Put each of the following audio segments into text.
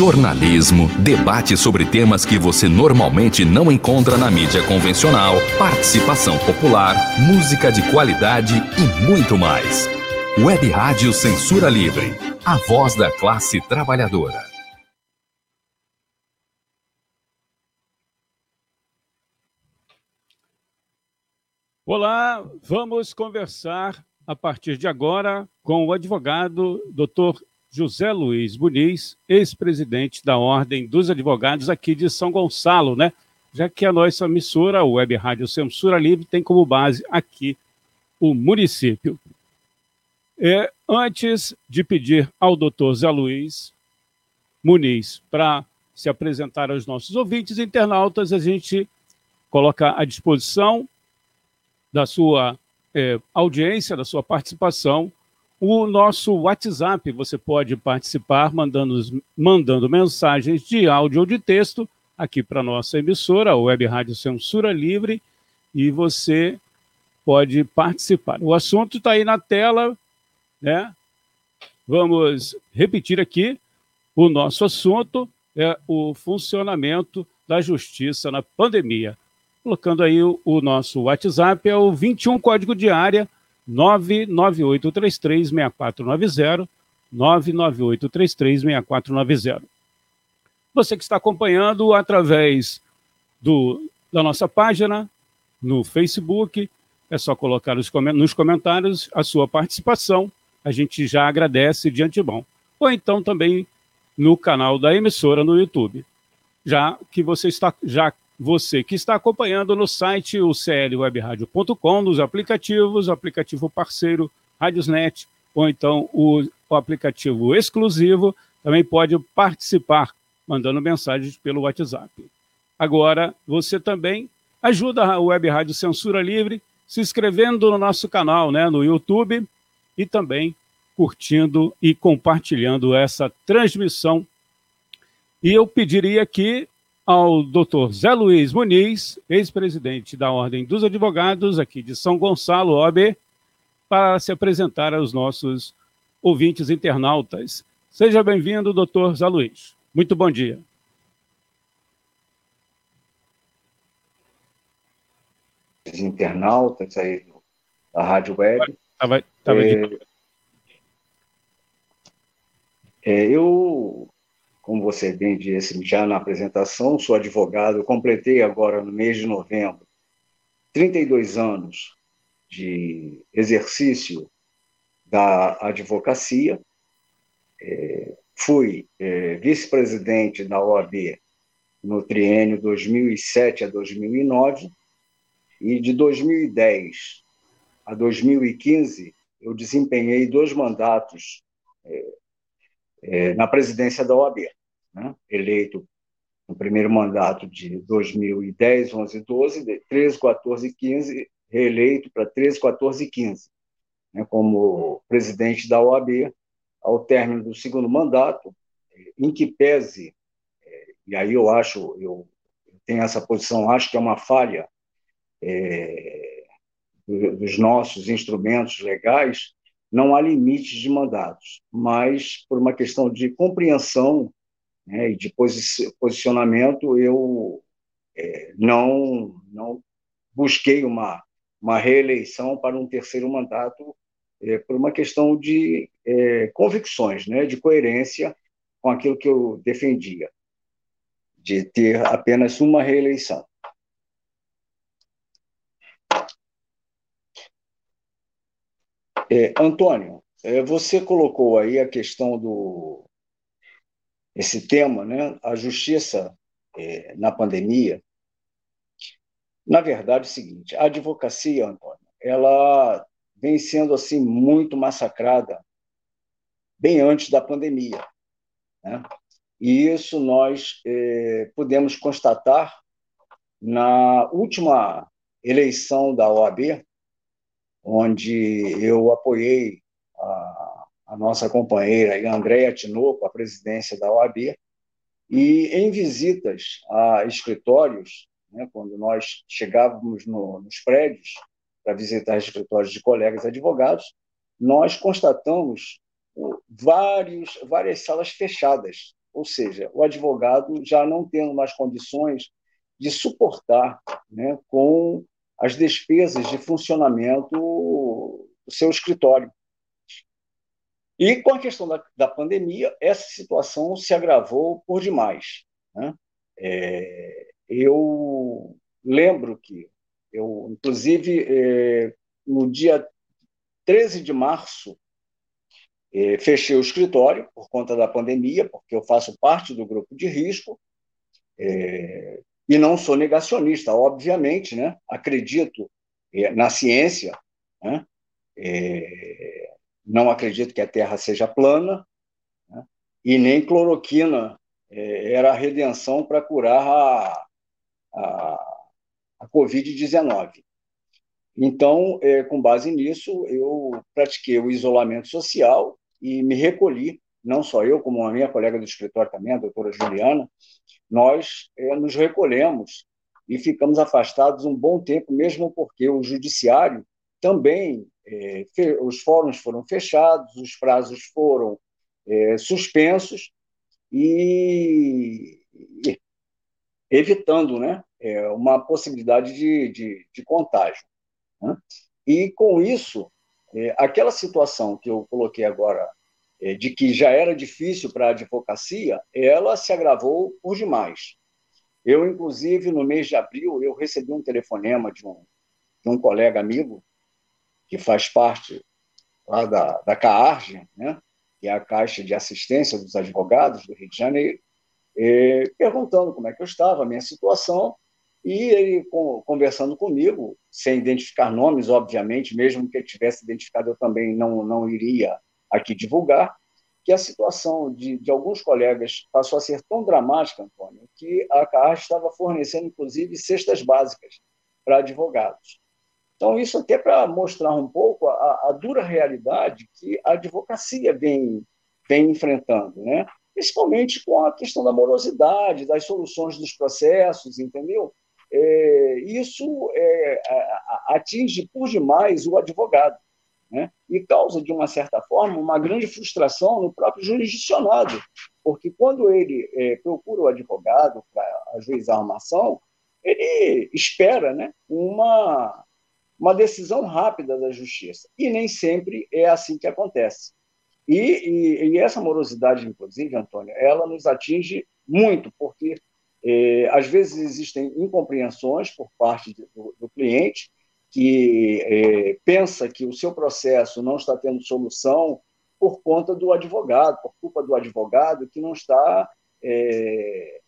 jornalismo, debate sobre temas que você normalmente não encontra na mídia convencional, participação popular, música de qualidade e muito mais. Web Rádio Censura Livre, a voz da classe trabalhadora. Olá, vamos conversar a partir de agora com o advogado Dr. José Luiz Muniz, ex-presidente da Ordem dos Advogados aqui de São Gonçalo, né? Já que a nossa emissora, a Web Rádio Censura Livre, tem como base aqui o município. É, antes de pedir ao doutor Zé Luiz Muniz para se apresentar aos nossos ouvintes internautas, a gente coloca à disposição da sua é, audiência, da sua participação, o nosso WhatsApp. Você pode participar mandando, mandando mensagens de áudio ou de texto aqui para nossa emissora, Web Rádio Censura Livre, e você pode participar. O assunto está aí na tela, né? Vamos repetir aqui. O nosso assunto é o funcionamento da justiça na pandemia. Colocando aí o, o nosso WhatsApp, é o 21 código de área 998336490, 998336490. Você que está acompanhando através do, da nossa página no Facebook, é só colocar nos comentários a sua participação. A gente já agradece de antemão. Ou então também no canal da emissora no YouTube. Já que você está já você que está acompanhando no site o clwebradio.com, nos aplicativos, aplicativo parceiro Radiosnet, ou então o, o aplicativo exclusivo, também pode participar mandando mensagens pelo WhatsApp. Agora, você também ajuda a Web Rádio Censura Livre se inscrevendo no nosso canal né, no YouTube e também curtindo e compartilhando essa transmissão. E eu pediria que ao Dr. Zé Luiz Muniz, ex-presidente da Ordem dos Advogados aqui de São Gonçalo, OAB, para se apresentar aos nossos ouvintes internautas. Seja bem-vindo, doutor Zé Luiz. Muito bom dia. Internautas aí da Rádio Web. Tava, tava é, é, eu como você bem disse já na apresentação, sou advogado, completei agora no mês de novembro 32 anos de exercício da advocacia. É, fui é, vice-presidente da OAB no triênio 2007 a 2009 e de 2010 a 2015 eu desempenhei dois mandatos é, é, na presidência da OAB né? eleito no primeiro mandato de 2010, 11, 12, 13, 14 15, reeleito para 13, 14 e 15, né? como presidente da OAB, ao término do segundo mandato, em que pese, é, e aí eu acho, eu tenho essa posição, acho que é uma falha é, dos nossos instrumentos legais, não há limites de mandatos, mas por uma questão de compreensão né, e de posicionamento, eu é, não, não busquei uma, uma reeleição para um terceiro mandato é, por uma questão de é, convicções, né, de coerência com aquilo que eu defendia, de ter apenas uma reeleição. É, Antônio, é, você colocou aí a questão do, esse tema, né, a justiça é, na pandemia, na verdade é o seguinte, a advocacia, Antônio, ela vem sendo assim muito massacrada bem antes da pandemia, né? E isso nós é, pudemos constatar na última eleição da OAB, onde eu apoiei a a nossa companheira Andréa Tinoco, a presidência da OAB, e em visitas a escritórios, né, quando nós chegávamos no, nos prédios para visitar escritórios de colegas advogados, nós constatamos vários, várias salas fechadas, ou seja, o advogado já não tendo mais condições de suportar né, com as despesas de funcionamento do seu escritório. E com a questão da, da pandemia, essa situação se agravou por demais. Né? É, eu lembro que eu, inclusive, é, no dia 13 de março, é, fechei o escritório por conta da pandemia, porque eu faço parte do grupo de risco, é, e não sou negacionista, obviamente, né? acredito é, na ciência, né? Não acredito que a Terra seja plana, né? e nem cloroquina é, era a redenção para curar a, a, a Covid-19. Então, é, com base nisso, eu pratiquei o isolamento social e me recolhi, não só eu, como a minha colega do escritório também, a doutora Juliana, nós é, nos recolhemos e ficamos afastados um bom tempo, mesmo porque o judiciário também, é, os fóruns foram fechados, os prazos foram é, suspensos e, e evitando né, é, uma possibilidade de, de, de contágio. Né? E com isso, é, aquela situação que eu coloquei agora, é, de que já era difícil para a advocacia, ela se agravou por demais. Eu, inclusive, no mês de abril, eu recebi um telefonema de um, de um colega amigo que faz parte lá da, da CAARG, né? que é a Caixa de Assistência dos Advogados do Rio de Janeiro, perguntando como é que eu estava, a minha situação, e ele conversando comigo, sem identificar nomes, obviamente, mesmo que ele tivesse identificado, eu também não, não iria aqui divulgar, que a situação de, de alguns colegas passou a ser tão dramática, Antônio, que a CAR estava fornecendo, inclusive, cestas básicas para advogados. Então, isso até para mostrar um pouco a, a, dura realidade que a advocacia vem, vem enfrentando, né? principalmente com a questão da morosidade, das soluções dos processos, entendeu? é, isso é, atinge por demais o advogado. Né? e causa, de uma certa forma, uma grande frustração no próprio jurisdicionado, porque quando ele é, procura o advogado para ajuizar uma ação, ele espera né, uma, uma decisão rápida da justiça, e nem sempre é assim que acontece. E, e, e essa morosidade, inclusive, Antônio, ela nos atinge muito, porque é, às vezes existem incompreensões por parte do, do cliente, que é, pensa que o seu processo não está tendo solução por conta do advogado, por culpa do advogado que não está é,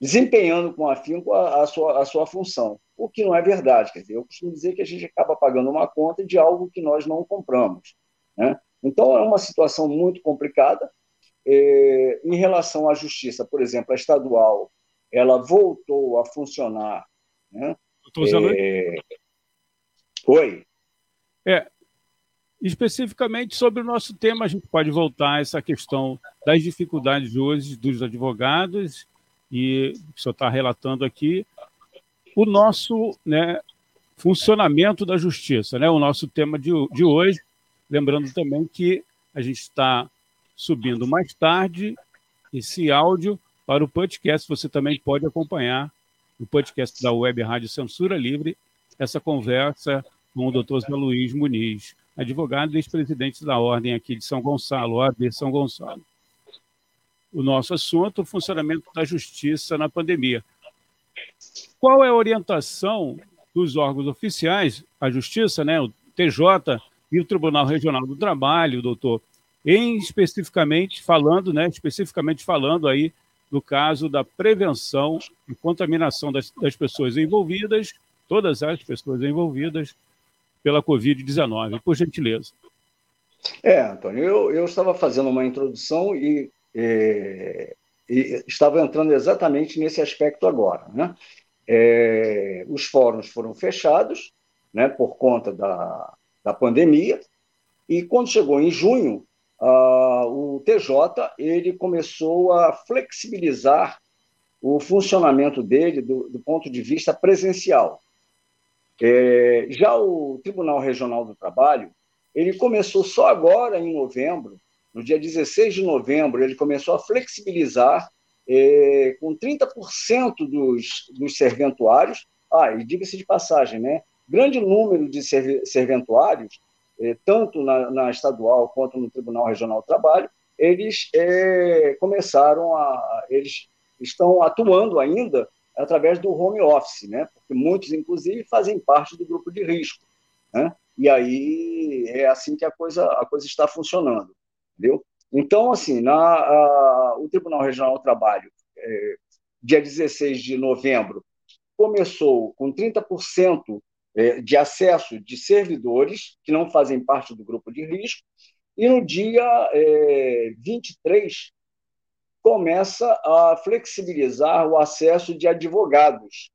desempenhando com afinco a, a, sua, a sua função, o que não é verdade. Quer dizer, eu costumo dizer que a gente acaba pagando uma conta de algo que nós não compramos. Né? Então, é uma situação muito complicada. É, em relação à justiça, por exemplo, a estadual ela voltou a funcionar. Né? Estou usando. É... Oi. É, especificamente sobre o nosso tema, a gente pode voltar a essa questão das dificuldades hoje dos advogados e o senhor está relatando aqui o nosso né, funcionamento da justiça, né, o nosso tema de, de hoje. Lembrando também que a gente está subindo mais tarde esse áudio para o podcast, você também pode acompanhar no podcast da Web Rádio Censura Livre essa conversa com o doutor Zé Luiz Muniz, advogado e ex-presidente da Ordem aqui de São Gonçalo, OAB São Gonçalo. O nosso assunto, o funcionamento da justiça na pandemia. Qual é a orientação dos órgãos oficiais, a Justiça, né, o TJ e o Tribunal Regional do Trabalho, doutor, em especificamente falando, né, especificamente falando aí no caso da prevenção e contaminação das, das pessoas envolvidas, todas as pessoas envolvidas pela Covid-19. Por gentileza. É, Antônio, eu, eu estava fazendo uma introdução e, e, e, estava entrando exatamente nesse aspecto agora. Né? É, os fóruns foram fechados né, por conta da, da pandemia, e quando chegou em junho, o TJ ele começou a flexibilizar o funcionamento dele do, do ponto de vista presencial. É, já o Tribunal Regional do Trabalho ele começou só agora em novembro no dia 16 de novembro, ele começou a flexibilizar é, com 30% dos, dos serventuários. Ah, e diga-se de passagem, né? Grande número de serventuários, é, tanto na, na, estadual quanto no Tribunal Regional do Trabalho, eles é, começaram a. Eles estão atuando ainda através do home office, né? Porque muitos, inclusive, fazem parte do grupo de risco, né? E aí é assim que a coisa a coisa está funcionando, entendeu? Então, assim, na, a, o Tribunal Regional do Trabalho, é, dia 16 de novembro, começou com 30% é, de acesso de servidores que não fazem parte do grupo de risco, e no dia é, 23 começa a flexibilizar o acesso de advogados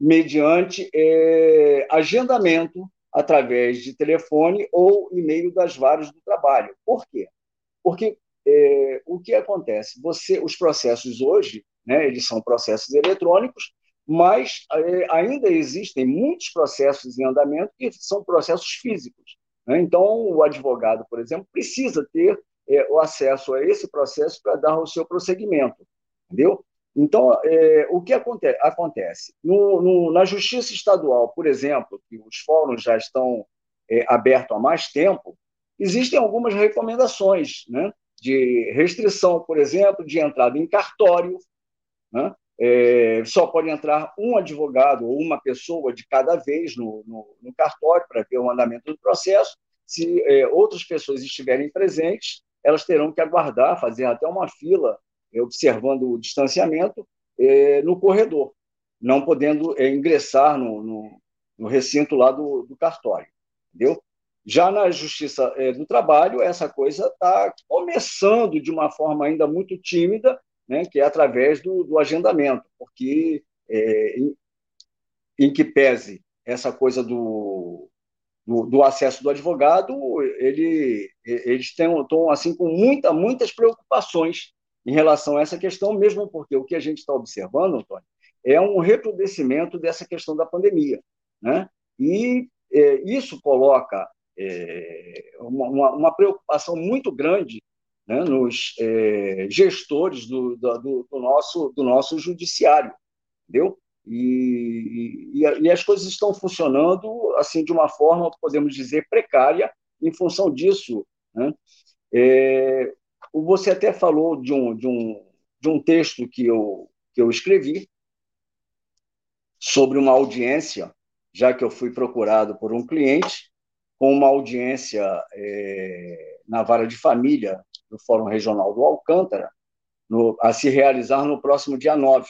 mediante é, agendamento através de telefone ou e-mail das varas do trabalho. Por quê? Porque é, o que acontece? Você, os processos hoje, né, eles são processos eletrônicos, mas é, ainda existem muitos processos em andamento que são processos físicos. Né? Então, o advogado, por exemplo, precisa ter é, o acesso a esse processo para dar o seu prosseguimento, entendeu? Então, é, o que aconte acontece? No, no, na Justiça Estadual, por exemplo, que os fóruns já estão é, abertos há mais tempo, existem algumas recomendações né, de restrição, por exemplo, de entrada em cartório, né, é, só pode entrar um advogado ou uma pessoa de cada vez no, no, no cartório para ver o andamento do processo. Se é, outras pessoas estiverem presentes, elas terão que aguardar, fazer até uma fila, é, observando o distanciamento, é, no corredor, não podendo é, ingressar no, no, no, recinto lá do, do cartório. Entendeu? Já na Justiça é, do Trabalho, essa coisa está começando de uma forma ainda muito tímida, né, que é através do, do agendamento, porque é, em, em, que pese essa coisa do, do, do, acesso do advogado, ele, eles estão assim com muita, muitas preocupações em relação a essa questão, mesmo porque o que a gente está observando, Antônio, é um recrudescimento dessa questão da pandemia. Né? E é, isso coloca é, uma, uma, preocupação muito grande né, nos é, gestores do, do, do, nosso, do nosso judiciário, entendeu? E, e, e, as coisas estão funcionando assim de uma forma, podemos dizer, precária em função disso. Né? É, você até falou de um, de um, de um texto que eu, que eu escrevi sobre uma audiência, já que eu fui procurado por um cliente, com uma audiência é, na vara de família do Fórum Regional do Alcântara, no, a se realizar no próximo dia 9.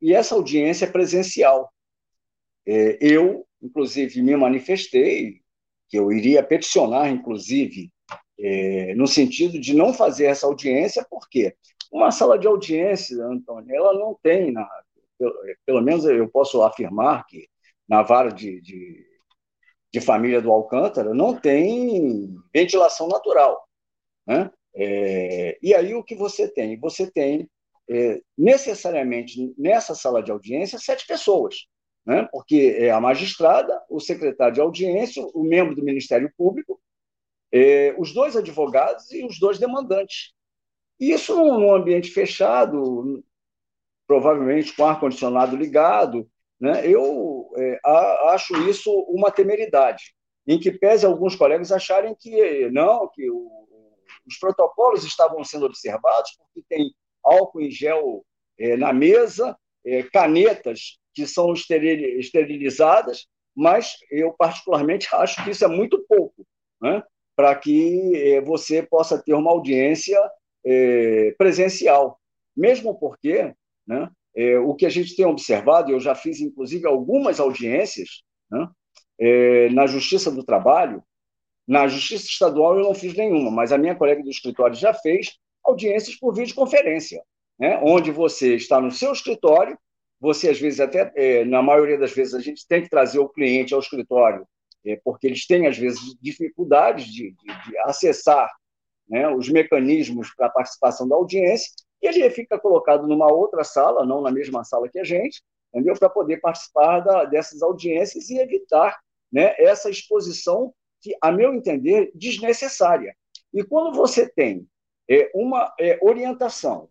E essa audiência é presencial. É, eu, inclusive, me manifestei que eu iria peticionar, inclusive, é, no sentido de não fazer essa audiência, porque uma sala de audiência, Antônio, ela não tem, na, pelo, pelo menos eu posso afirmar que na vara de, de, de família do Alcântara não tem ventilação natural. Né? É, e aí o que você tem? Você tem é, necessariamente nessa sala de audiência sete pessoas, né? porque é a magistrada, o secretário de audiência, o membro do Ministério Público, é, os dois advogados e os dois demandantes. Isso num ambiente fechado, provavelmente com ar-condicionado ligado, né? eu é, acho isso uma temeridade, em que pese alguns colegas acharem que não, que o os protocolos estavam sendo observados, porque tem álcool em gel é, na mesa, é, canetas que são esterilizadas, mas eu particularmente acho que isso é muito pouco, né? para que é, você possa ter uma audiência é, presencial, mesmo porque né, é, o que a gente tem observado, eu já fiz inclusive algumas audiências né, é, na Justiça do Trabalho, na Justiça Estadual eu não fiz nenhuma, mas a minha colega do escritório já fez audiências por videoconferência, né? onde você está no seu escritório, você às vezes até, é, na maioria das vezes, a gente tem que trazer o cliente ao escritório, é, porque eles têm às vezes dificuldades de, de, de acessar né, os mecanismos para a participação da audiência, e ele fica colocado numa outra sala, não na mesma sala que a gente, entendeu? Para poder participar da, dessas audiências e evitar né, essa exposição que, a meu entender, desnecessária. E quando você tem é, uma é, orientação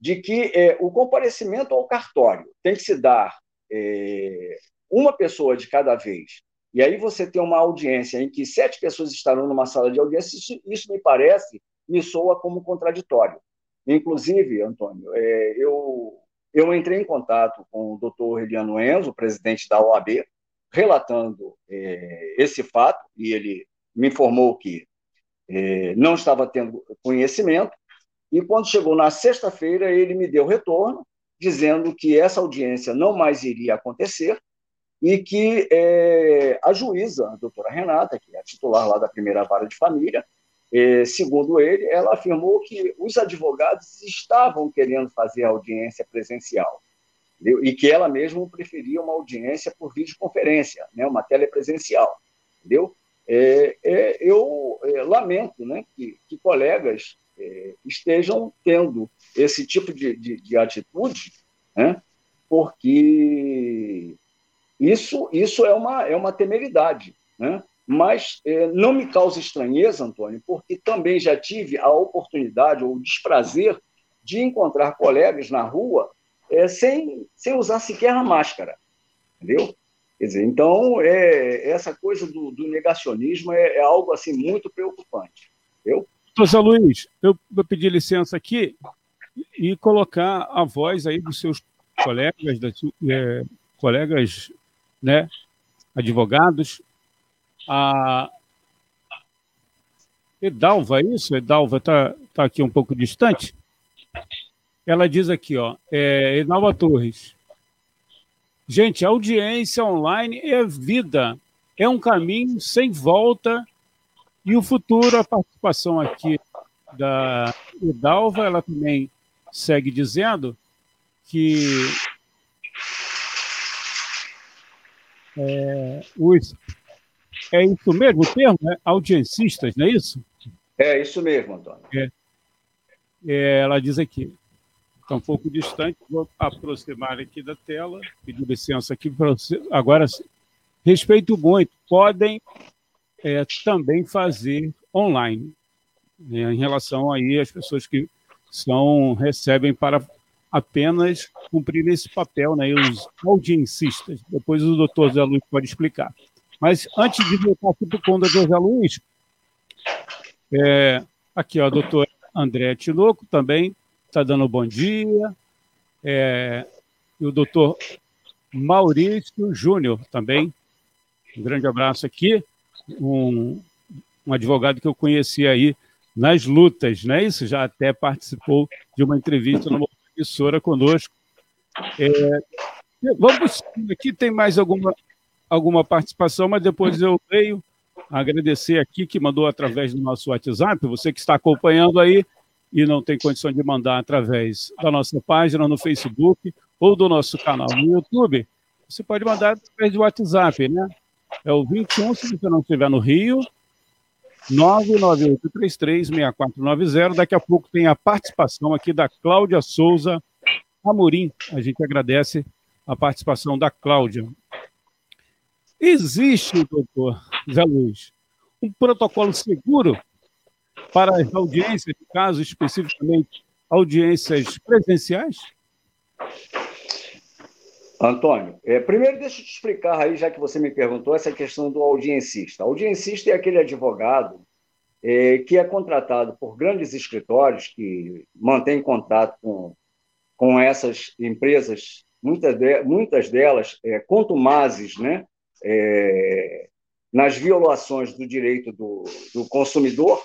de que é, o comparecimento ao cartório tem que se dar é, uma pessoa de cada vez, e aí você tem uma audiência em que sete pessoas estarão numa sala de audiência, isso, isso me parece, me soa como contraditório. Inclusive, Antônio, é, eu, eu entrei em contato com o doutor Eliano Enzo, presidente da OAB, relatando é, esse fato, e ele me informou que é, não estava tendo conhecimento, e quando chegou na sexta-feira, ele me deu retorno, dizendo que essa audiência não mais iria acontecer e que é, a juíza, a doutora Renata, que é a titular lá da primeira vara de família, é, segundo ele, ela afirmou que os advogados estavam querendo fazer audiência presencial entendeu? e que ela mesma preferia uma audiência por videoconferência, né, uma telepresencial, entendeu? É, é, eu é, lamento né, que, que colegas é, estejam tendo esse tipo de, de, de atitude, né, porque isso, isso é, uma, é uma temeridade. Né? Mas é, não me causa estranheza, Antônio, porque também já tive a oportunidade ou o desprazer de encontrar colegas na rua é, sem, sem usar sequer a máscara. Entendeu? Quer dizer, então, é, essa coisa do, do negacionismo é, é, algo assim muito preocupante. Entendeu? José Luiz, eu vou pedir licença aqui e colocar a voz aí dos seus colegas, das, é, colegas, né, advogados, a Edalva, é isso? Edalva está tá aqui um pouco distante. Ela diz aqui, ó, é, Edalva Torres. Gente, audiência online é vida, é um caminho sem volta e o futuro, a participação aqui da Idalva, ela também segue dizendo que é, os, é isso mesmo o termo? É audiencistas, não é isso? É isso mesmo, Antônio. É, é, ela diz aqui, está um pouco distante, vou aproximar aqui da tela, pedir licença aqui para você. Agora, respeito muito, podem é, também fazer online, né, em relação aí às pessoas que são recebem para apenas cumprir esse papel, né, os audiencistas. Depois o doutor Zé Luiz pode explicar. Mas antes de voltar aqui para o conto do Zé Luiz, é, aqui, ó, doutor André Tinoco também está dando bom dia. É, e o doutor Maurício Júnior também. Um grande abraço aqui um, um advogado que eu conheci aí nas lutas, não é isso? Já até participou de uma entrevista numa emissora conosco. É, vamos aqui tem mais alguma alguma participação, mas depois eu leio. Agradecer aqui que mandou através do nosso WhatsApp, você que está acompanhando aí e não tem condição de mandar através da nossa página no Facebook ou do nosso canal no YouTube, você pode mandar através do WhatsApp, né? É o 21, se você não estiver no Rio, 998336490. Daqui a pouco tem a participação aqui da Cláudia Souza Amorim. A gente agradece a participação da Cláudia. Existe, doutor Zé Luiz, um protocolo seguro para as audiências, caso especificamente audiências presenciais? Antônio, é, primeiro deixa eu te explicar aí, já que você me perguntou, essa questão do audiencista. Audiencista é aquele advogado é, que é contratado por grandes escritórios que mantém contato com, com essas empresas, muitas, de, muitas delas é, contumazes né, é, nas violações do direito do, do consumidor,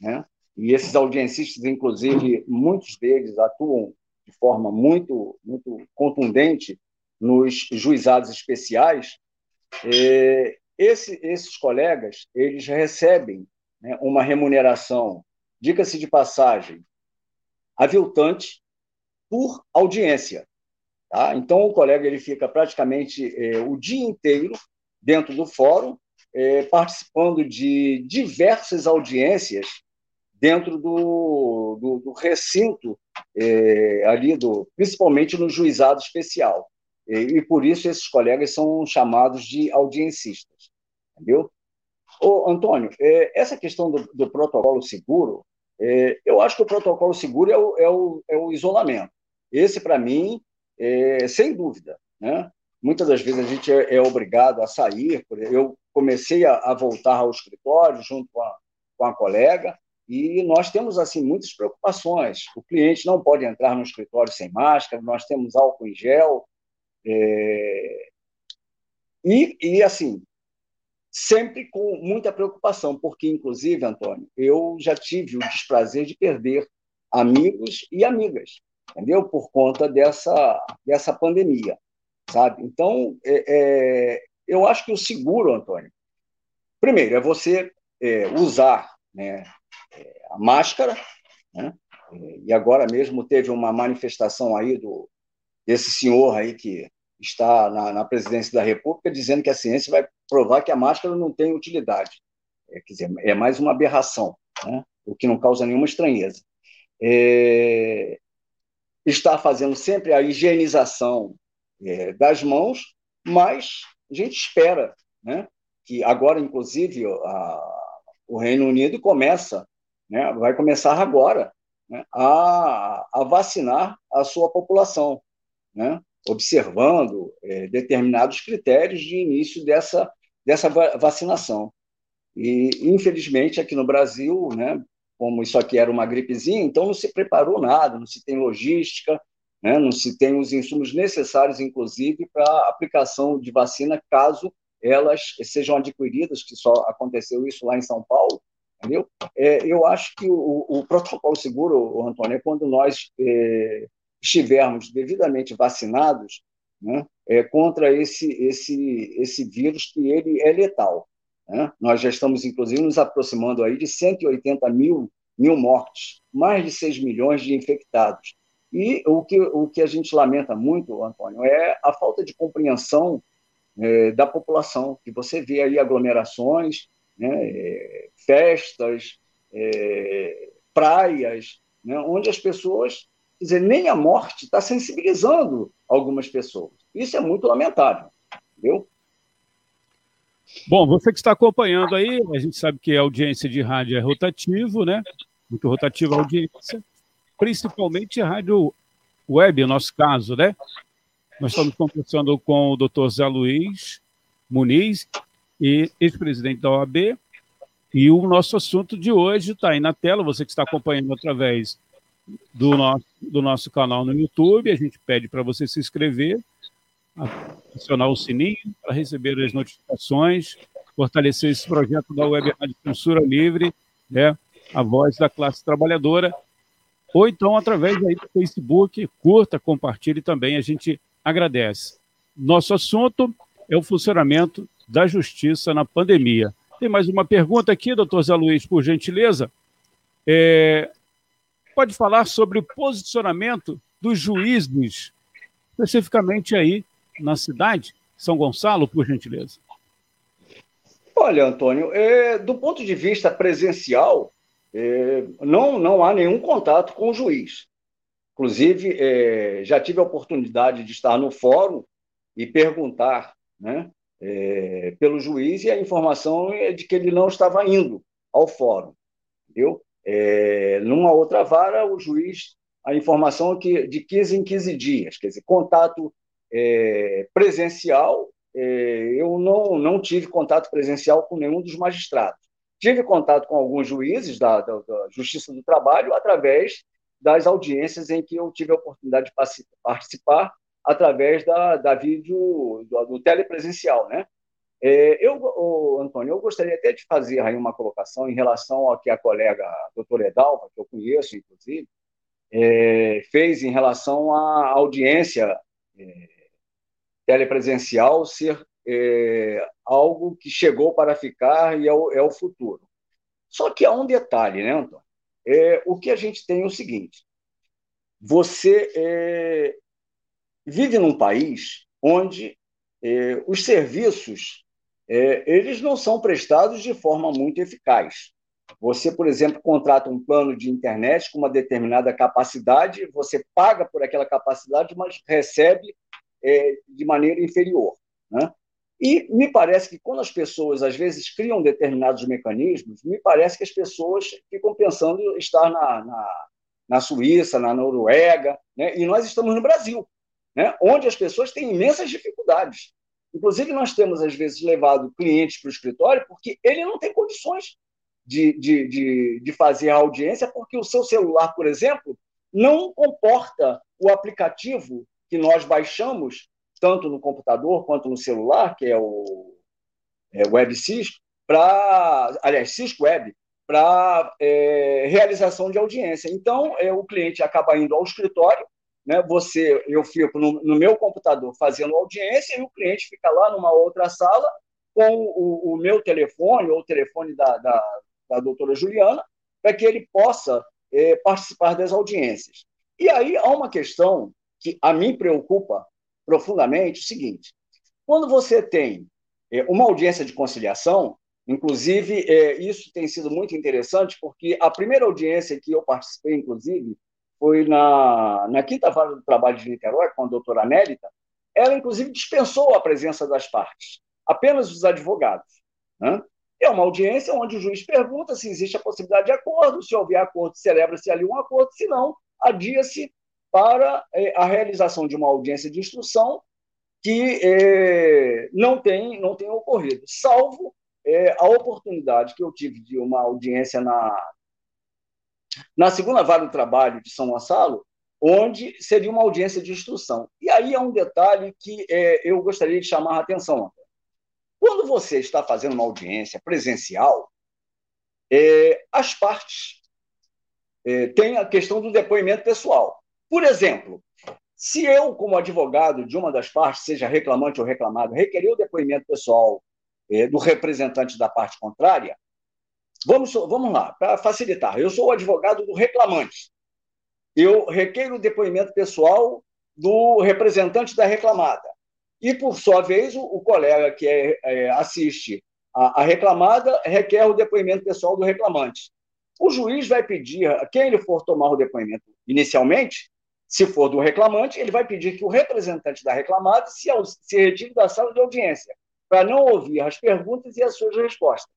né? e esses audiencistas, inclusive, muitos deles atuam de forma muito, muito contundente nos juizados especiais, é, esse, esses colegas eles recebem né, uma remuneração, diga-se de passagem, aviltante por audiência. Tá? Então, o colega ele fica praticamente é, o dia inteiro dentro do fórum, é, participando de diversas audiências dentro do, do, do recinto é, ali, do, principalmente no juizado especial. E, e, por isso esses colegas são chamados de audiencistas, entendeu? Ô, Antônio, é, essa questão do, do protocolo seguro, é, eu acho que o protocolo seguro é o, é o, é o isolamento. Esse, para mim, é, sem dúvida. Né? Muitas das vezes a gente é, é obrigado a sair. Eu comecei a, a, voltar ao escritório junto com a, com a colega e nós temos assim muitas preocupações. O cliente não pode entrar no escritório sem máscara, nós temos álcool em gel. É... E, e, assim, sempre com muita preocupação, porque, inclusive, Antônio, eu já tive o desprazer de perder amigos e amigas, entendeu? Por conta dessa, dessa pandemia, sabe? Então, é, é, eu acho que o seguro, Antônio, primeiro, é você é, usar né, é, a máscara, né? e agora mesmo teve uma manifestação aí do, desse senhor aí que está na, na, presidência da República dizendo que a ciência vai provar que a máscara não tem utilidade. É, quer dizer, é mais uma aberração, né? o que não causa nenhuma estranheza. É, está fazendo sempre a higienização é, das mãos, mas a gente espera né, que agora, inclusive, a, o Reino Unido começa, né, vai começar agora né, a, a vacinar a sua população. Né? observando é, determinados critérios de início dessa, dessa vacinação. E, infelizmente, aqui no Brasil, né, como isso aqui era uma gripezinha, então não se preparou nada, não se tem logística, né, não se tem os insumos necessários, inclusive, para a aplicação de vacina, caso elas sejam adquiridas, que só aconteceu isso lá em São Paulo, entendeu? É, eu acho que o, o, protocolo seguro, Antônio, é quando nós é, estivermos devidamente vacinados né, é, contra esse, esse, esse vírus que ele é letal. Né? Nós já estamos, inclusive, nos aproximando aí de 180 mil, mil mortes, mais de 6 milhões de infectados. E o que, o que a gente lamenta muito, Antônio, é a falta de compreensão é, da população, que você vê aí aglomerações, né, é, festas, é, praias, né, onde as pessoas Quer dizer, nem a morte está sensibilizando algumas pessoas. Isso é muito lamentável, entendeu? Bom, você que está acompanhando aí, a gente sabe que a audiência de rádio é rotativo, né? Muito rotativa a audiência, principalmente a rádio web, no nosso caso, né? Nós estamos conversando com o doutor Zé Luiz Muniz, ex-presidente da OAB, e o nosso assunto de hoje está aí na tela, você que está acompanhando através do nosso, do nosso canal no YouTube. A gente pede para você se inscrever, acionar o sininho para receber as notificações, fortalecer esse projeto da Web Rádio Censura Livre, né, a voz da classe trabalhadora, ou então através aí do Facebook, curta, compartilhe também, a gente agradece. Nosso assunto é o funcionamento da justiça na pandemia. Tem mais uma pergunta aqui, doutor Zé Luiz, por gentileza. É, pode falar sobre o posicionamento dos juízes, especificamente aí na cidade, São Gonçalo, por gentileza? Olha, Antônio, é, do ponto de vista presencial, é, não, não há nenhum contato com o juiz. Inclusive, é, já tive a oportunidade de estar no fórum e perguntar né, é, pelo juiz e a informação é de que ele não estava indo ao fórum. Entendeu? É, numa outra vara, o juiz, a informação é que de 15 em 15 dias, quer dizer, contato é, presencial, é, eu não, não tive contato presencial com nenhum dos magistrados. Tive contato com alguns juízes da, da, da Justiça do Trabalho através das audiências em que eu tive a oportunidade de participar através da, da vídeo, do, do telepresencial, né? É, eu, oh, Antônio, eu gostaria até de fazer aí uma colocação em relação ao que a colega a doutora Edalva, que eu conheço, inclusive, é, fez em relação à audiência é, telepresencial ser é, algo que chegou para ficar e é o, é o, futuro. Só que há um detalhe, né, Antônio? É, o que a gente tem é o seguinte: você é, vive num país onde os serviços é, eles não são prestados de forma muito eficaz. Você, por exemplo, contrata um plano de internet com uma determinada capacidade, você paga por aquela capacidade, mas recebe é, de maneira inferior. Né? E me parece que quando as pessoas, às vezes, criam determinados mecanismos, me parece que as pessoas ficam pensando estar na, na, na Suíça, na Noruega, né? e nós estamos no Brasil, né? onde as pessoas têm imensas dificuldades. Inclusive, nós temos, às vezes, levado clientes para o escritório porque ele não tem condições de, de, de, de fazer a audiência, porque o seu celular, por exemplo, não comporta o aplicativo que nós baixamos tanto no computador quanto no celular, que é o é, Web Cisco, para, aliás, Cisco Web, para é, realização de audiência. Então, é, o cliente acaba indo ao escritório, né? Você, eu fico no, no, meu computador fazendo audiência e o cliente fica lá numa outra sala com o, o meu telefone ou o telefone da, da, da doutora Juliana, para que ele possa é, participar das audiências. E aí há uma questão que a mim preocupa profundamente o seguinte: quando você tem é, uma audiência de conciliação, inclusive é, isso tem sido muito interessante, porque a primeira audiência que eu participei, inclusive, foi na, na quinta vara do trabalho de Niterói, com a doutora Anélita, ela, inclusive, dispensou a presença das partes, apenas os advogados. Né? É uma audiência onde o juiz pergunta se existe a possibilidade de acordo, se houver acordo, celebra-se ali um acordo, se não, adia-se para é, a realização de uma audiência de instrução que é, não, tem, não tem ocorrido, salvo é, a oportunidade que eu tive de uma audiência na, na segunda vara do trabalho de São Gonçalo, onde seria uma audiência de instrução. E aí é um detalhe que eu gostaria de chamar a atenção. Quando você está fazendo uma audiência presencial, as partes têm a questão do depoimento pessoal. Por exemplo, se eu, como advogado de uma das partes, seja reclamante ou reclamado, requerer o depoimento pessoal é, do representante da parte contrária, vamos, vamos lá, para facilitar. Eu sou o advogado do reclamante. Eu requeiro o depoimento pessoal do representante da reclamada. E, por sua vez, o, o colega que é, é, assiste a, a reclamada requer o depoimento pessoal do reclamante. O juiz vai pedir, a quem ele for tomar o depoimento inicialmente, se for do reclamante, ele vai pedir que o representante da reclamada se, se retire da sala de audiência, para não ouvir as perguntas e as suas respostas.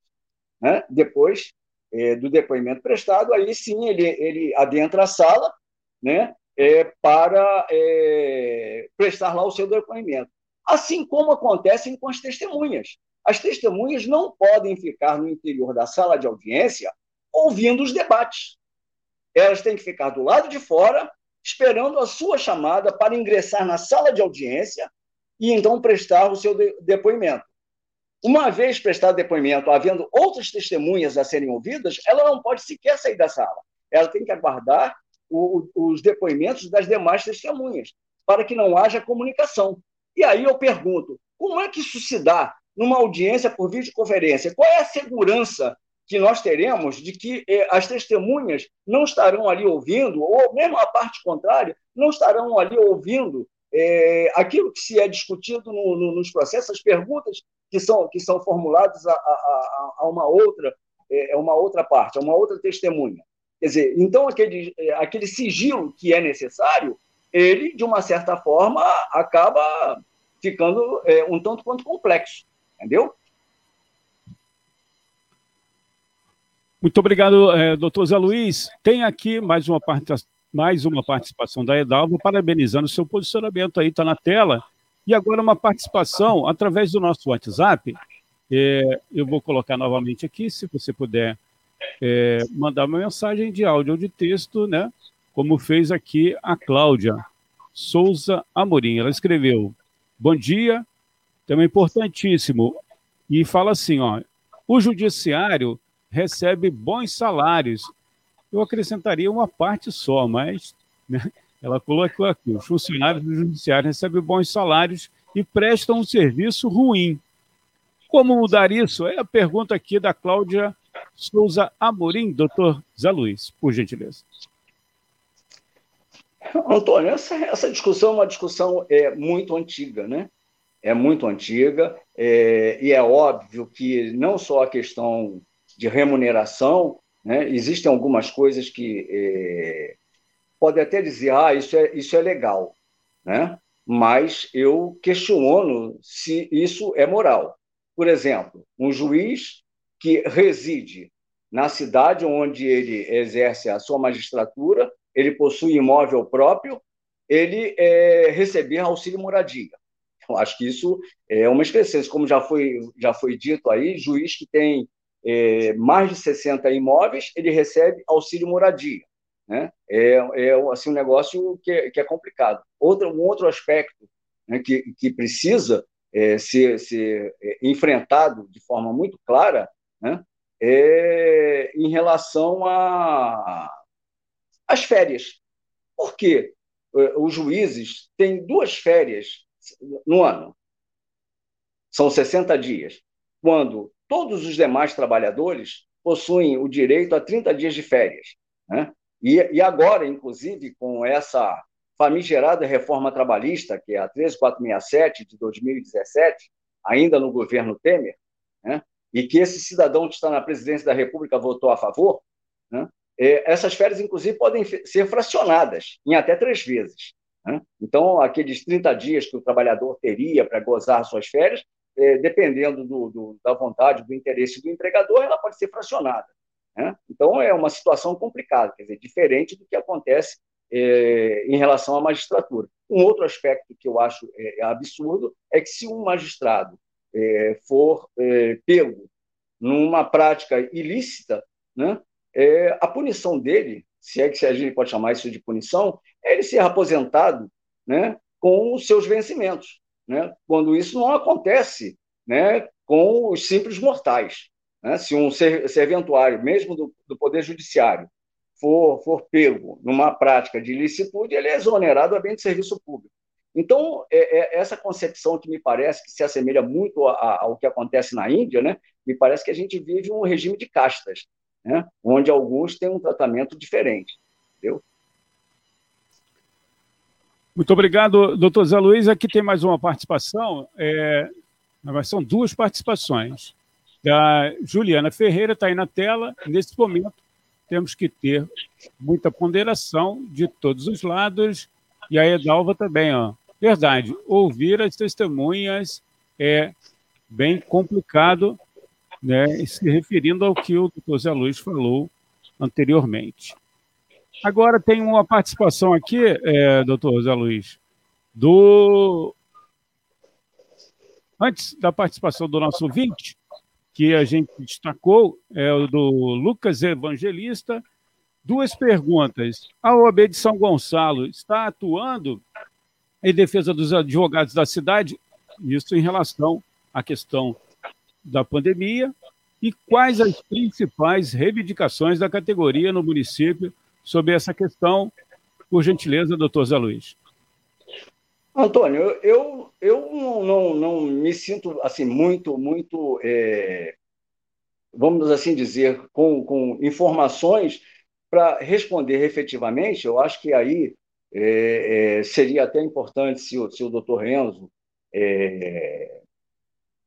Né? Depois é, do depoimento prestado, aí sim ele, ele adentra a sala né, é, para é, prestar lá o seu depoimento. Assim como acontece com as testemunhas. As testemunhas não podem ficar no interior da sala de audiência ouvindo os debates. Elas têm que ficar do lado de fora, esperando a sua chamada para ingressar na sala de audiência e então prestar o seu de depoimento. Uma vez prestado depoimento, havendo outras testemunhas a serem ouvidas, ela não pode sequer sair da sala. Ela tem que aguardar o, os depoimentos das demais testemunhas, para que não haja comunicação. E aí eu pergunto: como é que isso se dá numa audiência por videoconferência? Qual é a segurança que nós teremos de que eh, as testemunhas não estarão ali ouvindo, ou mesmo a parte contrária, não estarão ali ouvindo eh, aquilo que se é discutido no, no, nos processos, as perguntas que são, que são formuladas a, a, a uma outra é, uma outra parte, a uma outra testemunha. Quer dizer, então aquele, aquele sigilo que é necessário, ele, de uma certa forma, acaba ficando um tanto quanto complexo, entendeu? Muito obrigado, é, doutor Zé Luiz. Tem aqui mais uma, mais uma participação da Edalva, parabenizando o seu posicionamento aí, está na tela. E agora uma participação através do nosso WhatsApp. É, eu vou colocar novamente aqui, se você puder é, mandar uma mensagem de áudio ou de texto, né? Como fez aqui a Cláudia Souza Amorim. Ela escreveu: Bom dia, tema importantíssimo. E fala assim: ó, o judiciário recebe bons salários. Eu acrescentaria uma parte só, mas né, ela colocou aqui: os funcionários do judiciário recebem bons salários e prestam um serviço ruim. Como mudar isso? É a pergunta aqui da Cláudia Souza Amorim, doutor Zé Luiz, por gentileza. Antônio, essa, essa discussão é uma discussão é, muito antiga, né? É muito antiga, é, e é óbvio que não só a questão de remuneração, né? existem algumas coisas que é, pode até dizer, ah, isso é, isso é legal, né? mas eu questiono se isso é moral. Por exemplo, um juiz que reside na cidade onde ele exerce a sua magistratura, ele possui imóvel próprio, ele é, receber auxílio moradia. Eu acho que isso é uma excrescência, como já foi, já foi dito aí, juiz que tem é, mais de 60 imóveis, ele recebe auxílio moradia. Né? É, é assim, um negócio que é, que é complicado. Outro, um outro aspecto né, que, que precisa é, ser, ser é, enfrentado de forma muito clara né, é em relação às férias. Por quê? É, os juízes têm duas férias no ano. São 60 dias. Quando todos os demais trabalhadores possuem o direito a 30 dias de férias. Né? E, e agora, inclusive, com essa famigerada reforma trabalhista, que é a 13467 de 2017, ainda no governo Temer, né? e que esse cidadão que está na presidência da República votou a favor, né? é, essas férias, inclusive, podem ser fracionadas em até três vezes. Né? Então, aqueles 30 dias que o trabalhador teria para gozar suas férias, é, dependendo do, do, da vontade, do interesse do empregador, ela pode ser fracionada. Né? Então, é uma situação complicada, quer dizer, diferente do que acontece é, em relação à magistratura. Um outro aspecto que eu acho é, absurdo é que, se um magistrado é, for é, pego numa prática ilícita, né, é, a punição dele, se é que a gente pode chamar isso de punição, é ele ser aposentado né, com os seus vencimentos né, quando isso não acontece né, com os simples mortais. Né? Se um serventuário, mesmo do, do Poder Judiciário, for, for pego numa prática de ilicitude, ele é exonerado a bem de serviço público. Então, é, é essa concepção que me parece que se assemelha muito a, a, ao que acontece na Índia, né, me parece que a gente vive um regime de castas, né, onde alguns têm um tratamento diferente. Entendeu? Muito obrigado, doutor Zé Luiz. Aqui tem mais uma participação, é, são duas participações. Da Juliana Ferreira está aí na tela. Nesse momento, temos que ter muita ponderação de todos os lados. E a Edalva também, ó. Verdade, ouvir as testemunhas é bem complicado, né, se referindo ao que o doutor Zé Luiz falou anteriormente. Agora tem uma participação aqui, é, doutor Zé Luiz, do. Antes da participação do nosso ouvinte, que a gente destacou, é o do Lucas Evangelista. Duas perguntas. A OAB de São Gonçalo está atuando em defesa dos advogados da cidade? Isso em relação à questão da pandemia. E quais as principais reivindicações da categoria no município sobre essa questão, por gentileza, doutor Zé Luiz. Antônio, eu, eu não, não, não me sinto assim muito, muito, é, vamos assim dizer, com, com informações para responder efetivamente. Eu acho que aí é, é, seria até importante se, o, se o doutor Renzo é,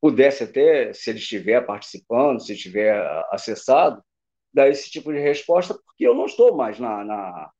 pudesse até, se ele estiver participando, se estiver acessado, dar esse tipo de resposta, porque eu não estou mais na, na,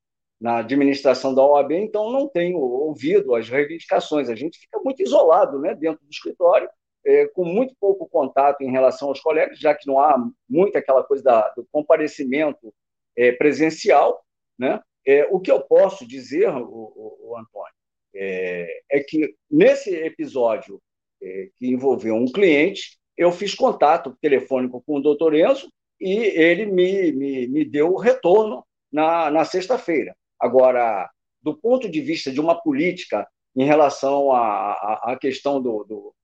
na administração da OAB, então não tenho ouvido as reivindicações. A gente fica muito isolado né, dentro do escritório, é, com muito pouco contato em relação aos colegas, já que não há muito aquela coisa da, do comparecimento é, presencial. Né? É, o que eu posso dizer, o, o, o Antônio, é, é, que nesse episódio é, que envolveu um cliente, eu fiz contato telefônico com o doutor Enzo, e ele me, me, me deu o retorno na, na sexta-feira. Agora, do ponto de vista de uma política em relação à, à, questão do, do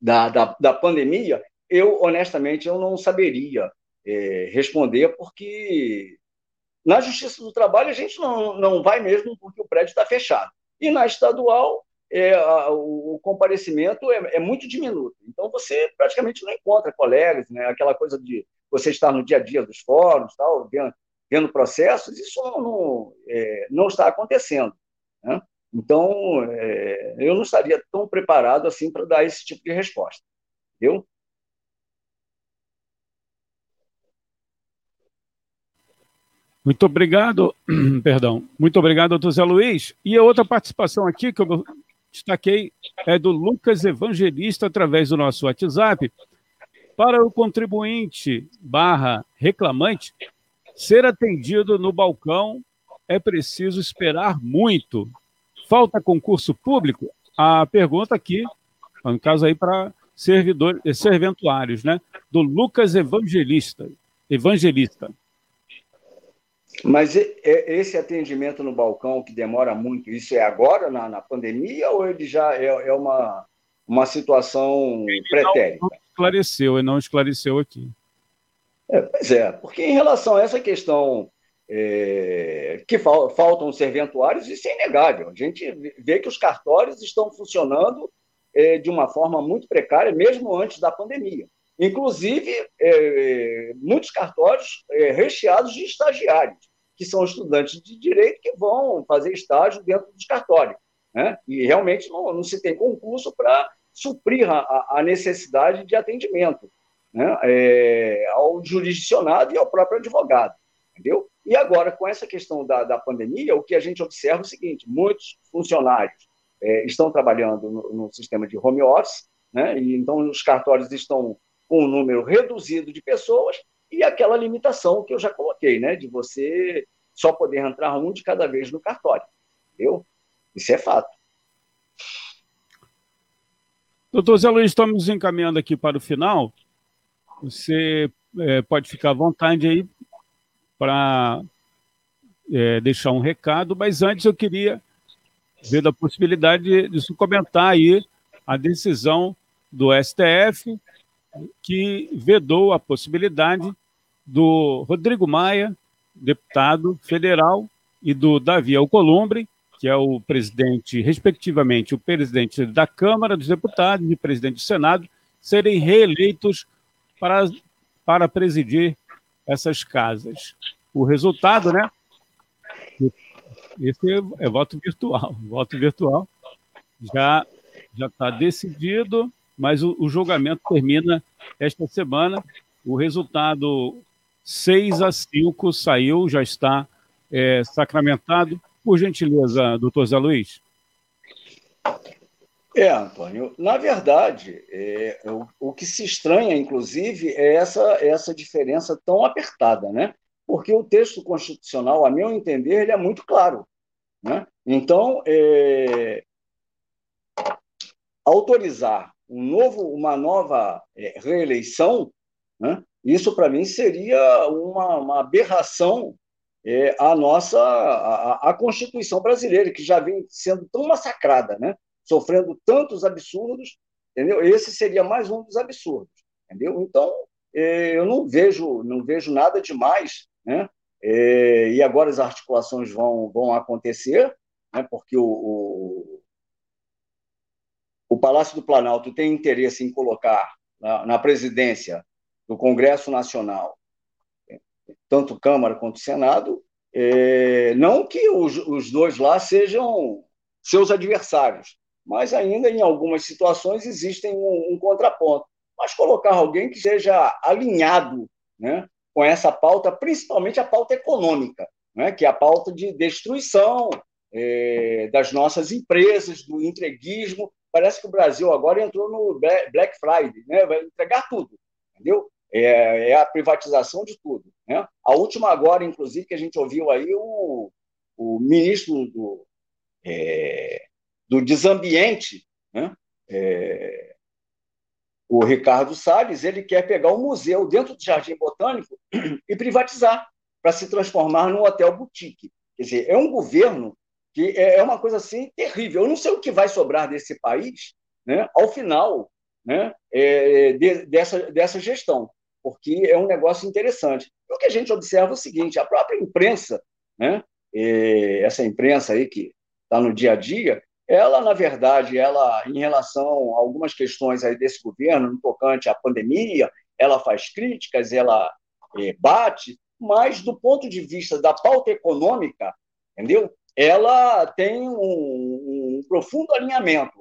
da, da, da, pandemia, eu, honestamente, eu não saberia é, responder, porque na Justiça do Trabalho a gente não, não vai mesmo porque o prédio está fechado. E na estadual, é, a, o comparecimento é, é, muito diminuto. Então, você praticamente não encontra colegas, né? aquela coisa de você estar no dia a dia dos fóruns, tal, vendo, vendo processos, isso não, é, não está acontecendo. Né? Então, é, eu não estaria tão preparado assim para dar esse tipo de resposta. Entendeu? Muito obrigado, perdão, muito obrigado, doutor Zé Luiz. E a outra participação aqui que eu destaquei é do Lucas Evangelista através do nosso WhatsApp. Para o contribuinte barra reclamante, ser atendido no balcão é preciso esperar muito. Falta concurso público? A pergunta aqui, no caso aí para servidores, serventuários, né? Do Lucas Evangelista. Evangelista. Mas esse atendimento no balcão que demora muito, isso é agora, na, na pandemia, ou ele já é, é uma, uma situação pretérita? Não, não esclareceu, ele não esclareceu aqui. É, pois é, porque em relação a essa questão é, que fal, faltam serventuários, isso é inegável. A gente vê que os cartórios estão funcionando é, de uma forma muito precária, mesmo antes da pandemia. Inclusive, é, muitos cartórios é, recheados de estagiários, que são estudantes de direito que vão fazer estágio dentro dos cartórios. Né? E realmente não, não se tem concurso para suprir a, a, necessidade de atendimento né? É, ao jurisdicionado e ao próprio advogado. Entendeu? E agora, com essa questão da, da pandemia, o que a gente observa é o seguinte: muitos funcionários é, estão trabalhando no, no, sistema de home office, né? e então os cartórios estão com um número reduzido de pessoas e aquela limitação que eu já coloquei, né, de você só poder entrar um de cada vez no cartório. Entendeu? Isso é fato. Doutor Zé Luiz, estamos encaminhando aqui para o final. Você é, pode ficar à vontade aí para é, deixar um recado, mas antes eu queria ver da possibilidade de, de comentar aí a decisão do STF que vedou a possibilidade do Rodrigo Maia, deputado federal, e do Davi Alcolumbre, que é o presidente, respectivamente, o presidente da Câmara dos Deputados e presidente do Senado, serem reeleitos para, para presidir essas casas. O resultado, né? Esse é, é voto virtual. Voto virtual já já está decidido mas o, o julgamento termina esta semana. O resultado 6 a 5 saiu, já está é, sacramentado. Por gentileza, doutor Zé Luiz. É, Antônio, na verdade, é, o, o, que se estranha, inclusive, é essa, essa diferença tão apertada, né? Porque o texto constitucional, a meu entender, ele é muito claro. Né? Então, é, autorizar um novo, uma nova é, reeleição, né? isso para mim seria uma, uma aberração é, à nossa a, a, Constituição brasileira, que já vem sendo tão massacrada, né? sofrendo tantos absurdos, entendeu? Esse seria mais um dos absurdos, entendeu? Então é, eu não vejo não vejo nada demais, né? É, e agora as articulações vão vão acontecer, né? Porque o, o o Palácio do Planalto tem interesse em colocar na, na presidência do Congresso Nacional, tanto Câmara quanto Senado, é, não que os, os dois lá sejam seus adversários, mas ainda em algumas situações existem um, um contraponto. Mas colocar alguém que seja alinhado né, com essa pauta, principalmente a pauta econômica, né, que é a pauta de destruição é, das nossas empresas, do entreguismo parece que o Brasil agora entrou no Black Friday, né? vai entregar tudo, entendeu? É, é, a privatização de tudo. Né? A última agora, inclusive, que a gente ouviu aí, o, o ministro do, é, do Desambiente, né? É, o Ricardo Salles, ele quer pegar um museu dentro do Jardim Botânico e privatizar para se transformar num hotel boutique. Quer dizer, é um governo que é, é uma coisa assim terrível. Eu não sei o que vai sobrar desse país né, ao final né, é, de, dessa, dessa gestão, porque é um negócio interessante. O que a gente observa é o seguinte: a própria imprensa, né, é, essa imprensa aí que está no dia a dia, ela, na verdade, ela, em relação a algumas questões aí desse governo, no tocante à pandemia, ela faz críticas, ela é, bate, mas do ponto de vista da pauta econômica, entendeu? Ela tem um, um profundo alinhamento.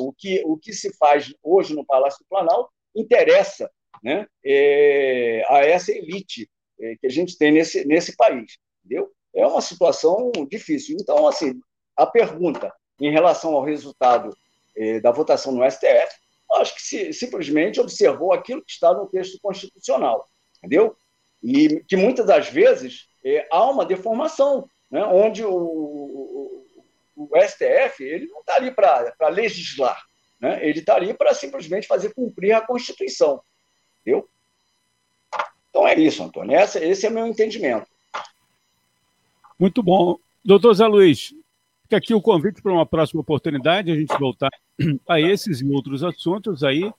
O que, o que se faz hoje no Palácio do Planalto interessa né, é, a essa elite é, que a gente tem nesse, nesse país. Entendeu? É uma situação difícil. Então, assim, a pergunta: em relação ao resultado eh, da votação no STF, acho que se, simplesmente observou aquilo que está no texto constitucional, entendeu? E que muitas das vezes eh, há uma deformação, né, onde o, o, o, STF ele não está ali para legislar, né, ele está ali para simplesmente fazer cumprir a Constituição, entendeu? Então é isso, Antônio, Essa, esse é o meu entendimento. Muito bom. Doutor Zé Luiz, fica aqui o convite para uma próxima oportunidade, a gente voltar a esses e outros assuntos aí.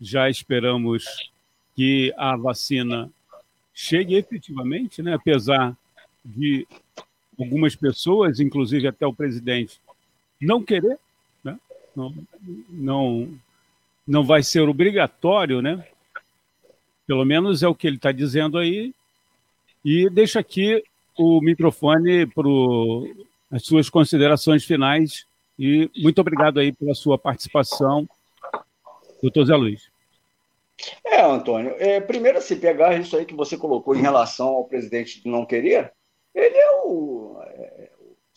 Já esperamos que a vacina chegue efetivamente, né? apesar de algumas pessoas, inclusive até o presidente, não querer, né? não, não, não vai ser obrigatório, né? pelo menos é o que ele está dizendo aí, e deixa aqui o microfone para as suas considerações finais e muito obrigado aí pela sua participação, doutor Zé Luiz. É, Antônio, é, primeiro, se pegar isso aí que você colocou em relação ao presidente não querer, ele é, o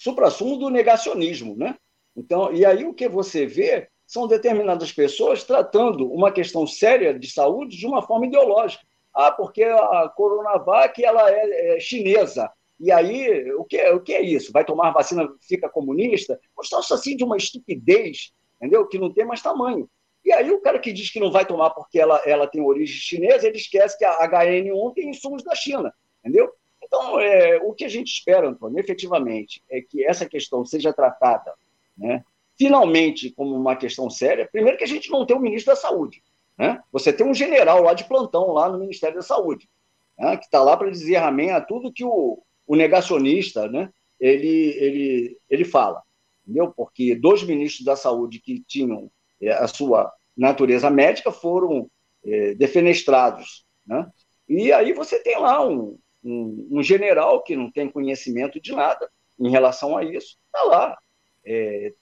supra-sumo do negacionismo, né? Então, e aí o que você vê são determinadas pessoas tratando uma questão séria de saúde de uma forma ideológica. Ah, porque a Coronavac ela é, é chinesa. E aí, o que, o que é isso? Vai tomar vacina, fica comunista? Mostrar-se assim de uma estupidez, entendeu? Que não tem mais tamanho. E aí o cara que diz que não vai tomar porque ela, ela tem origem chinesa, ele esquece que a HN1 tem insumos da China, entendeu? Então, é, o que a gente espera, Antônio, efetivamente, é que essa questão seja tratada, né, finalmente, como uma questão séria. Primeiro que a gente não tem um ministro da Saúde. Né? Você tem um general lá de plantão, lá no Ministério da Saúde, né, que está lá para dizer amém a tudo que o, o negacionista, né, ele, ele, ele fala, entendeu? Porque dois ministros da saúde que tinham é, a sua natureza médica foram é, defenestrados, né? E aí você tem lá um, um, um, general que não tem conhecimento de nada em relação a isso, está lá é,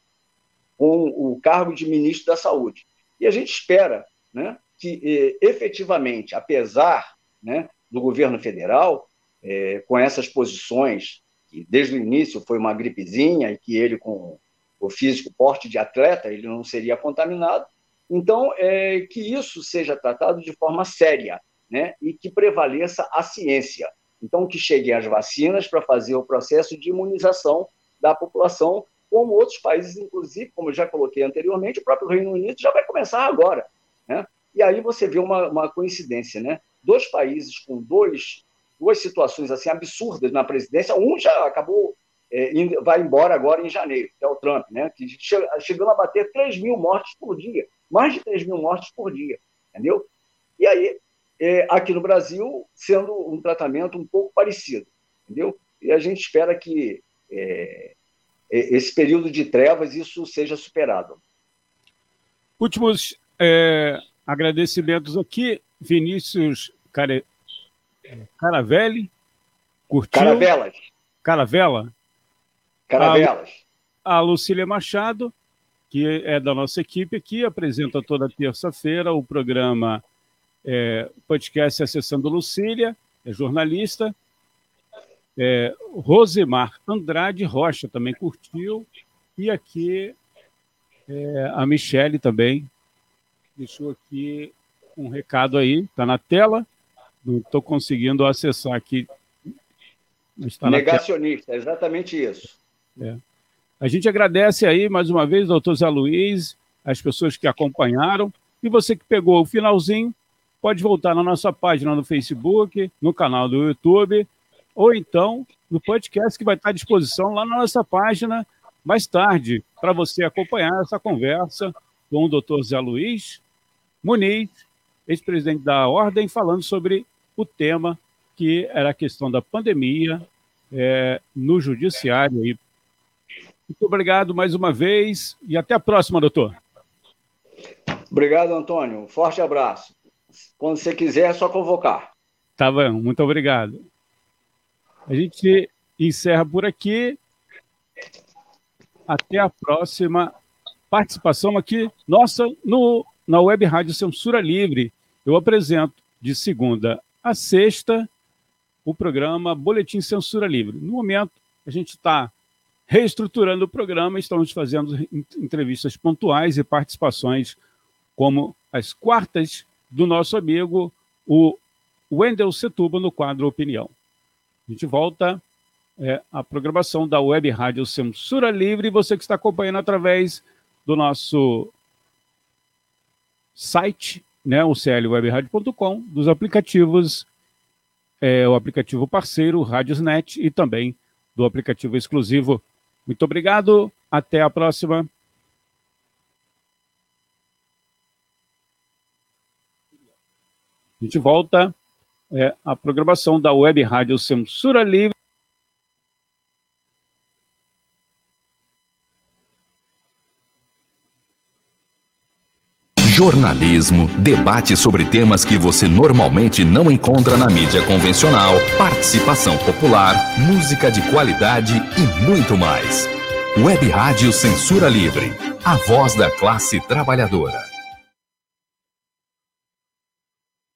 com o cargo de ministro da saúde. E a gente espera, né, que é, efetivamente, apesar né, do governo federal é, com essas posições, que desde o início foi uma gripezinha e que ele, com o físico porte de atleta, ele não seria contaminado. Então, é, que isso seja tratado de forma séria né, e que prevaleça a ciência. Então, que cheguem as vacinas para fazer o processo de imunização da população, como outros países, inclusive, como eu já coloquei anteriormente, o próprio Reino Unido já vai começar agora. Né? E aí você vê uma, uma coincidência, né? Dois países com dois duas situações assim absurdas na presidência. Um já acabou, é, indo, vai embora agora em janeiro, que é o Trump, né? que chegando a bater 3 mil mortes por dia, mais de 3 mil mortes por dia, entendeu? E aí, é, aqui no Brasil, sendo um tratamento um pouco parecido, entendeu? E a gente espera que é, é esse período de trevas isso seja superado. Últimos é, agradecimentos aqui, Vinícius Care... Caravelli, curtiu. Caravelas. Caravela. Caravelas. A, a Lucília Machado, que é da nossa equipe aqui, apresenta toda terça-feira o programa é, podcast Acessando Lucília, é jornalista. É, Rosemar Andrade Rocha também curtiu. E aqui é, a Michele também deixou aqui um recado aí, está na tela. Não estou conseguindo acessar aqui. Negacionista, exatamente isso. É. A gente agradece aí mais uma vez, doutor Zé Luiz, as pessoas que acompanharam. E você que pegou o finalzinho, pode voltar na nossa página no Facebook, no canal do YouTube, ou então no podcast que vai estar à disposição lá na nossa página mais tarde, para você acompanhar essa conversa com o doutor Zé Luiz Muniz, ex-presidente da Ordem, falando sobre o tema que era a questão da pandemia é, no judiciário. Muito obrigado mais uma vez e até a próxima, doutor. Obrigado, Antônio. Um forte abraço. Quando você quiser, é só convocar. Tá bom, muito obrigado. A gente encerra por aqui. Até a próxima participação aqui nossa no, na Web Rádio Censura Livre. Eu apresento de segunda a sexta, o programa Boletim Censura Livre. No momento, a gente está reestruturando o programa, estamos fazendo entrevistas pontuais e participações, como as quartas do nosso amigo, o Wendel Setuba, no quadro Opinião. A gente volta é, à programação da Web Rádio Censura Livre, você que está acompanhando através do nosso site, né, o clwebradio.com, dos aplicativos, é, o aplicativo parceiro, Radiosnet, e também do aplicativo exclusivo muito obrigado, até a próxima. A gente volta é, à programação da Web Rádio Censura Livre. Jornalismo, debate sobre temas que você normalmente não encontra na mídia convencional, participação popular, música de qualidade e muito mais. Web Rádio Censura Livre, a voz da classe trabalhadora.